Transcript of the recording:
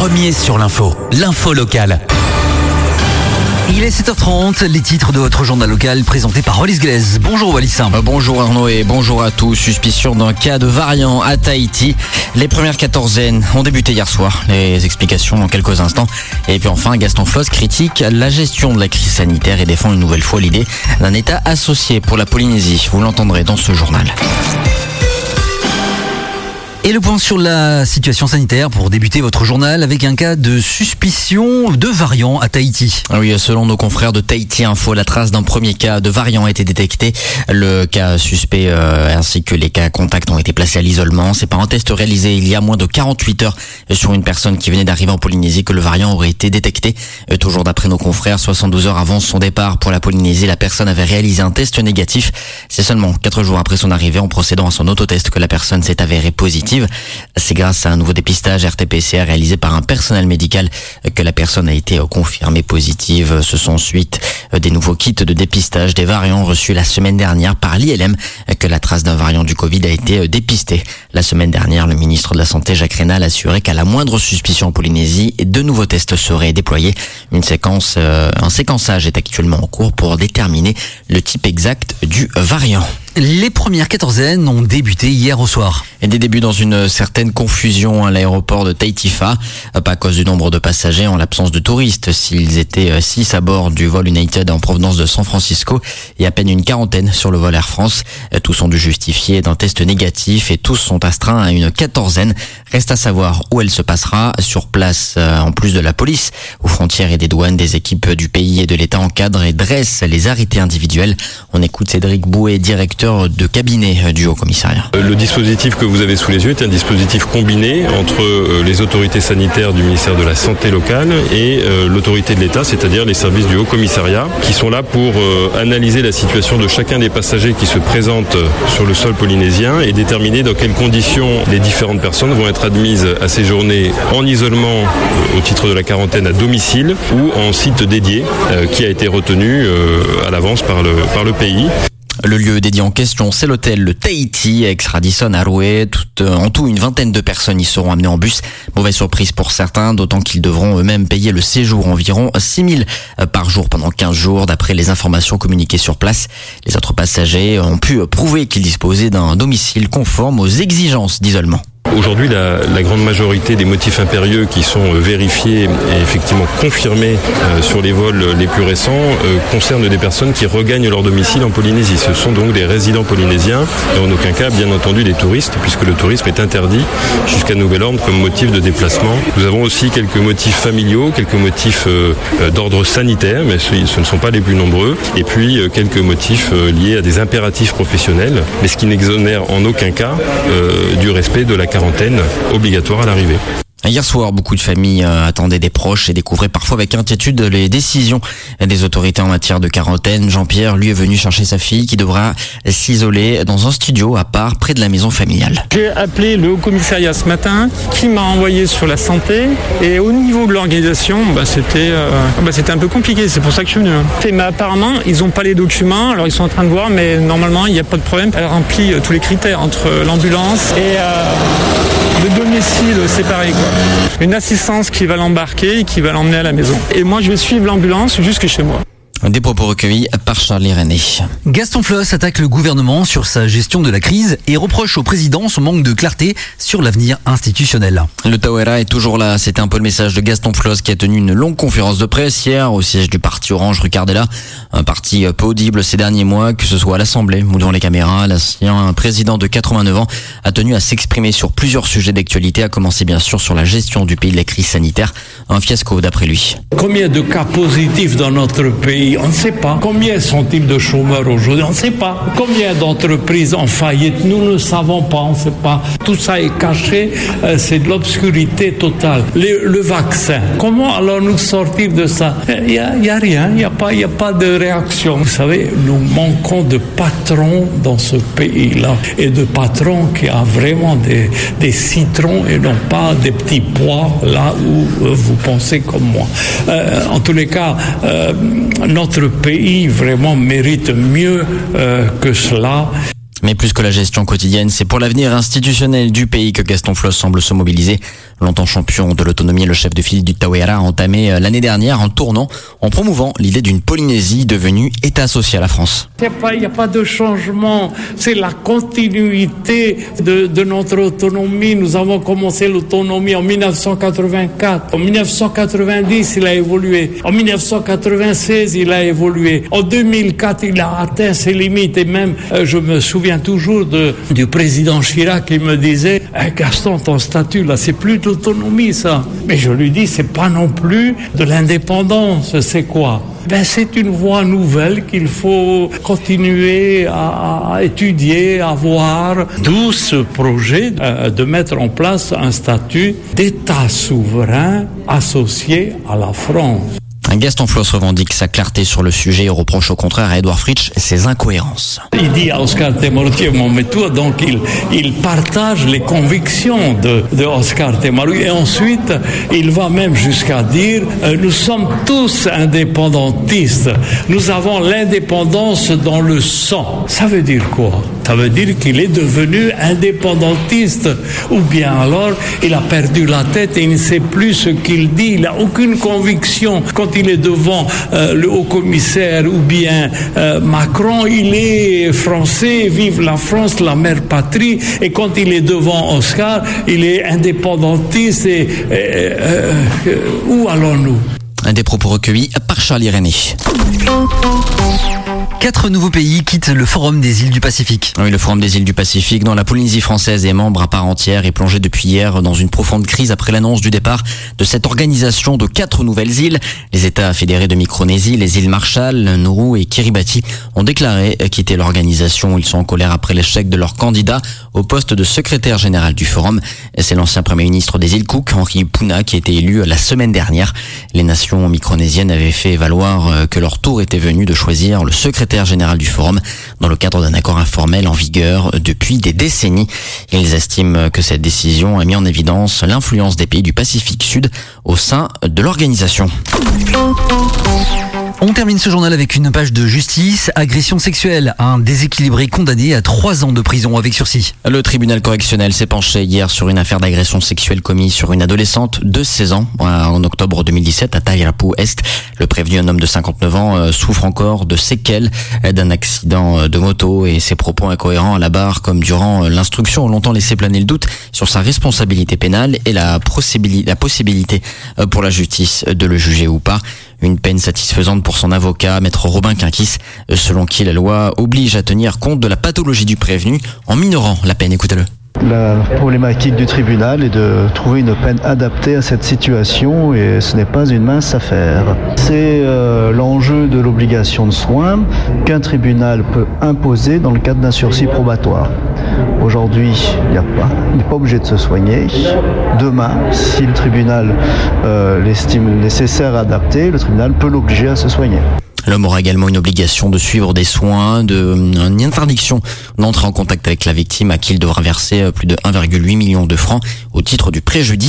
premier sur l'info, l'info locale. Il est 7h30, les titres de votre journal local présenté par Wallis Glaise. Bonjour Wallis. Euh, Bonjour Arnaud et bonjour à tous. Suspicion d'un cas de variant à Tahiti. Les premières quatorzaines ont débuté hier soir. Les explications dans quelques instants. Et puis enfin, Gaston Floss critique la gestion de la crise sanitaire et défend une nouvelle fois l'idée d'un État associé pour la Polynésie. Vous l'entendrez dans ce journal. Et le point sur la situation sanitaire pour débuter votre journal avec un cas de suspicion de variant à Tahiti. Ah Oui, selon nos confrères de Tahiti Info, la trace d'un premier cas de variant a été détectée. Le cas suspect euh, ainsi que les cas contacts ont été placés à l'isolement. C'est par un test réalisé il y a moins de 48 heures sur une personne qui venait d'arriver en Polynésie que le variant aurait été détecté. Euh, toujours d'après nos confrères, 72 heures avant son départ pour la Polynésie, la personne avait réalisé un test négatif. C'est seulement 4 jours après son arrivée en procédant à son autotest que la personne s'est avérée positive. C'est grâce à un nouveau dépistage RT-PCR réalisé par un personnel médical que la personne a été confirmée positive. Ce sont ensuite des nouveaux kits de dépistage des variants reçus la semaine dernière par l'ILM que la trace d'un variant du Covid a été dépistée. La semaine dernière, le ministre de la Santé Jacques Rénal assurait qu'à la moindre suspicion en Polynésie, de nouveaux tests seraient déployés. Une séquence, euh, un séquençage est actuellement en cours pour déterminer le type exact du variant. Les premières quatorzaines ont débuté hier au soir. Et des débuts dans une certaine confusion à l'aéroport de Taitifa, pas à cause du nombre de passagers en l'absence de touristes. S'ils étaient 6 à bord du vol United en provenance de San Francisco et à peine une quarantaine sur le vol Air France, tous ont dû justifier d'un test négatif et tous sont astreints à une quatorzaine. Reste à savoir où elle se passera. Sur place, en plus de la police, aux frontières et des douanes, des équipes du pays et de l'État encadrent et dressent les arrêtés individuels. On écoute Cédric Bouet, directeur de cabinet du Haut Commissariat. Le dispositif que vous avez sous les yeux est un dispositif combiné entre euh, les autorités sanitaires du ministère de la Santé locale et euh, l'autorité de l'État, c'est-à-dire les services du Haut Commissariat, qui sont là pour euh, analyser la situation de chacun des passagers qui se présentent sur le sol polynésien et déterminer dans quelles conditions les différentes personnes vont être admises à séjourner en isolement au titre de la quarantaine à domicile ou en site dédié qui a été retenu à l'avance par le, par le pays. Le lieu dédié en question, c'est l'hôtel Le Tahiti, ex-Radisson à Roué. Tout, en tout, une vingtaine de personnes y seront amenées en bus. Mauvaise surprise pour certains, d'autant qu'ils devront eux-mêmes payer le séjour environ 6 000 par jour pendant 15 jours, d'après les informations communiquées sur place. Les autres passagers ont pu prouver qu'ils disposaient d'un domicile conforme aux exigences d'isolement. Aujourd'hui, la, grande majorité des motifs impérieux qui sont vérifiés et effectivement confirmés euh, sur les vols les plus récents euh, concernent des personnes qui regagnent leur domicile en Polynésie. Ce sont donc des résidents polynésiens et en aucun cas, bien entendu, des touristes, puisque le tourisme est interdit jusqu'à nouvel ordre comme motif de déplacement. Nous avons aussi quelques motifs familiaux, quelques motifs euh, d'ordre sanitaire, mais ce, ce, ne sont pas les plus nombreux, et puis quelques motifs liés à des impératifs professionnels, mais ce qui n'exonère en aucun cas du respect de la quarantaine obligatoire à l'arrivée. Hier soir, beaucoup de familles attendaient des proches et découvraient parfois avec inquiétude les décisions des autorités en matière de quarantaine. Jean-Pierre, lui, est venu chercher sa fille qui devra s'isoler dans un studio à part près de la maison familiale. J'ai appelé le haut commissariat ce matin qui m'a envoyé sur la santé et au niveau de l'organisation, bah, c'était euh, bah, un peu compliqué. C'est pour ça que je suis venu. Mais apparemment, ils n'ont pas les documents. Alors ils sont en train de voir, mais normalement, il n'y a pas de problème. Elle remplit tous les critères entre l'ambulance et euh, le domicile séparé. Quoi. Une assistance qui va l'embarquer et qui va l'emmener à la maison. Et moi, je vais suivre l'ambulance jusque chez moi. Des propos recueillis par Charlie René. Gaston Floss attaque le gouvernement sur sa gestion de la crise et reproche au président son manque de clarté sur l'avenir institutionnel. Le Tawera est toujours là. C'était un peu le message de Gaston Floss qui a tenu une longue conférence de presse hier au siège du parti Orange Ricardella. Un parti peu audible ces derniers mois, que ce soit à l'Assemblée ou devant les caméras. L'ancien président de 89 ans a tenu à s'exprimer sur plusieurs sujets d'actualité, à commencer bien sûr sur la gestion du pays de la crise sanitaire. Un fiasco d'après lui. Combien de cas positifs dans notre pays on ne sait pas. Combien sont-ils de chômeurs aujourd'hui On ne sait pas. Combien d'entreprises en faillite Nous ne savons pas, on ne sait pas. Tout ça est caché, euh, c'est de l'obscurité totale. Le, vaccin, comment alors nous sortir de ça? Il n'y a, a, rien, il n'y a, pas, a de réaction. Vous savez, nous manquons de patrons dans ce pays-là et de patrons qui ont vraiment des, citrons et non pas des petits pois là où vous pensez comme moi. Euh, en tous les cas, euh, notre pays vraiment mérite mieux euh, que cela. Mais plus que la gestion quotidienne, c'est pour l'avenir institutionnel du pays que Gaston Floss semble se mobiliser. Longtemps champion de l'autonomie, le chef de file du Tawera a entamé euh, l'année dernière un tournant en promouvant l'idée d'une Polynésie devenue État associé à la France. Il n'y a pas de changement, c'est la continuité de, notre autonomie. Nous avons commencé l'autonomie en 1984. En 1990, il a évolué. En 1996, il a évolué. En 2004, il a atteint ses limites. Et même, euh, je me souviens toujours du président Chirac qui me disait eh, Gaston, ton statut, là, c'est plus d'autonomie, ça. Mais je lui dis C'est pas non plus de l'indépendance. C'est quoi? Ben, c'est une voie nouvelle qu'il faut continuer à, à, étudier, à voir. D'où ce projet euh, de mettre en place un statut d'État souverain associé à la France. Gaston Floss revendique sa clarté sur le sujet et reproche au contraire à Edouard Fritsch ses incohérences. Il dit à Oscar Temortier, mon méthode, donc il, partage les convictions de, Oscar et ensuite il va même jusqu'à dire euh, nous sommes tous indépendantistes, nous avons l'indépendance dans le sang. Ça veut dire quoi? Ça veut dire qu'il est devenu indépendantiste ou bien alors il a perdu la tête et il ne sait plus ce qu'il dit, il n'a aucune conviction. Quand il est devant euh, le haut commissaire ou bien euh, Macron, il est français, vive la France, la mère patrie, et quand il est devant Oscar, il est indépendantiste. Et, euh, où allons-nous? Un des propos recueillis par Charlie René. Quatre nouveaux pays quittent le Forum des îles du Pacifique. Oui, le Forum des îles du Pacifique, dont la Polynésie française est membre à part entière, est plongé depuis hier dans une profonde crise après l'annonce du départ de cette organisation de quatre nouvelles îles. Les États fédérés de Micronésie, les îles Marshall, Nauru et Kiribati ont déclaré quitter l'organisation. Ils sont en colère après l'échec de leur candidat au poste de secrétaire général du Forum. C'est l'ancien premier ministre des îles Cook, Henri Puna, qui a été élu la semaine dernière. Les nations micronésiennes avaient fait valoir que leur tour était venu de choisir le secrétaire général du Forum dans le cadre d'un accord informel en vigueur depuis des décennies. Ils estiment que cette décision a mis en évidence l'influence des pays du Pacifique Sud au sein de l'organisation. On termine ce journal avec une page de justice. Agression sexuelle. Un déséquilibré condamné à trois ans de prison avec sursis. Le tribunal correctionnel s'est penché hier sur une affaire d'agression sexuelle commise sur une adolescente de 16 ans en octobre 2017 à Tairapu Est. Le prévenu, un homme de 59 ans, souffre encore de séquelles d'un accident de moto et ses propos incohérents à la barre comme durant l'instruction ont longtemps laissé planer le doute sur sa responsabilité pénale et la possibilité pour la justice de le juger ou pas. Une peine satisfaisante pour son avocat, maître Robin Quinquis, selon qui la loi oblige à tenir compte de la pathologie du prévenu en minorant la peine. Écoutez-le. La problématique du tribunal est de trouver une peine adaptée à cette situation et ce n'est pas une mince affaire. C'est euh, l'enjeu de l'obligation de soins qu'un tribunal peut imposer dans le cadre d'un sursis probatoire. Aujourd'hui, il n'est pas obligé de se soigner. Demain, si le tribunal euh, l'estime nécessaire et adapté, le tribunal peut l'obliger à se soigner. L'homme aura également une obligation de suivre des soins, de, une interdiction d'entrer en contact avec la victime à qui il devra verser plus de 1,8 million de francs au titre du préjudice.